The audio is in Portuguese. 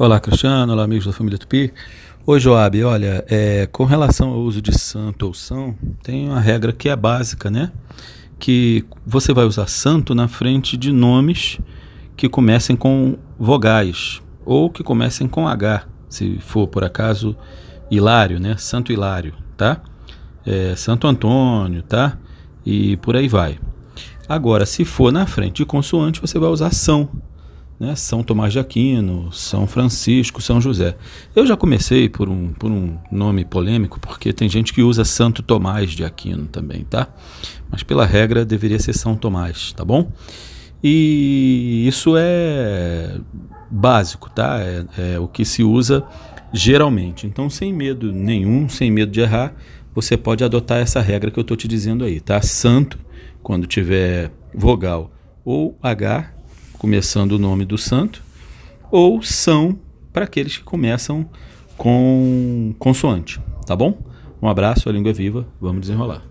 Olá, Cristiano. Olá, amigos da família Tupi. Oi, Joab. Olha, é, com relação ao uso de santo ou são, tem uma regra que é básica, né? Que você vai usar santo na frente de nomes que comecem com vogais ou que comecem com H, se for por acaso Hilário, né? Santo Hilário, tá? É, Santo Antônio, tá? E por aí vai. Agora, se for na frente de consoante, você vai usar são né? São Tomás de Aquino, São Francisco, São José. Eu já comecei por um, por um nome polêmico, porque tem gente que usa Santo Tomás de Aquino também, tá? Mas pela regra deveria ser São Tomás, tá bom? E isso é básico, tá? É, é o que se usa geralmente. Então, sem medo nenhum, sem medo de errar, você pode adotar essa regra que eu estou te dizendo aí, tá? Santo, quando tiver vogal ou H, começando o nome do santo, ou são para aqueles que começam com consoante, tá bom? Um abraço, a língua é viva, vamos desenrolar.